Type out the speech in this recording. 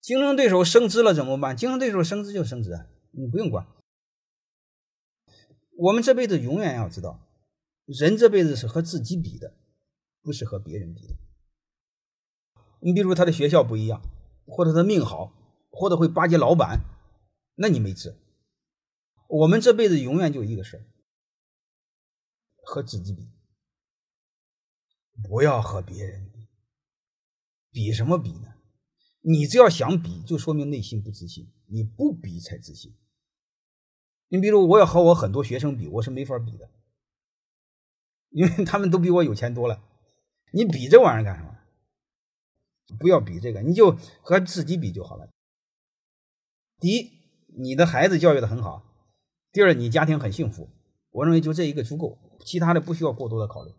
竞争对手升职了怎么办？竞争对手升职就升职，你不用管。我们这辈子永远要知道，人这辈子是和自己比的，不是和别人比的。你比如他的学校不一样，或者他命好，或者会巴结老板，那你没治。我们这辈子永远就一个事儿，和自己比，不要和别人比。比什么比呢？你只要想比，就说明内心不自信。你不比才自信。你比如，我要和我很多学生比，我是没法比的，因为他们都比我有钱多了。你比这玩意儿干什么？不要比这个，你就和自己比就好了。第一，你的孩子教育的很好；第二，你家庭很幸福。我认为就这一个足够，其他的不需要过多的考虑。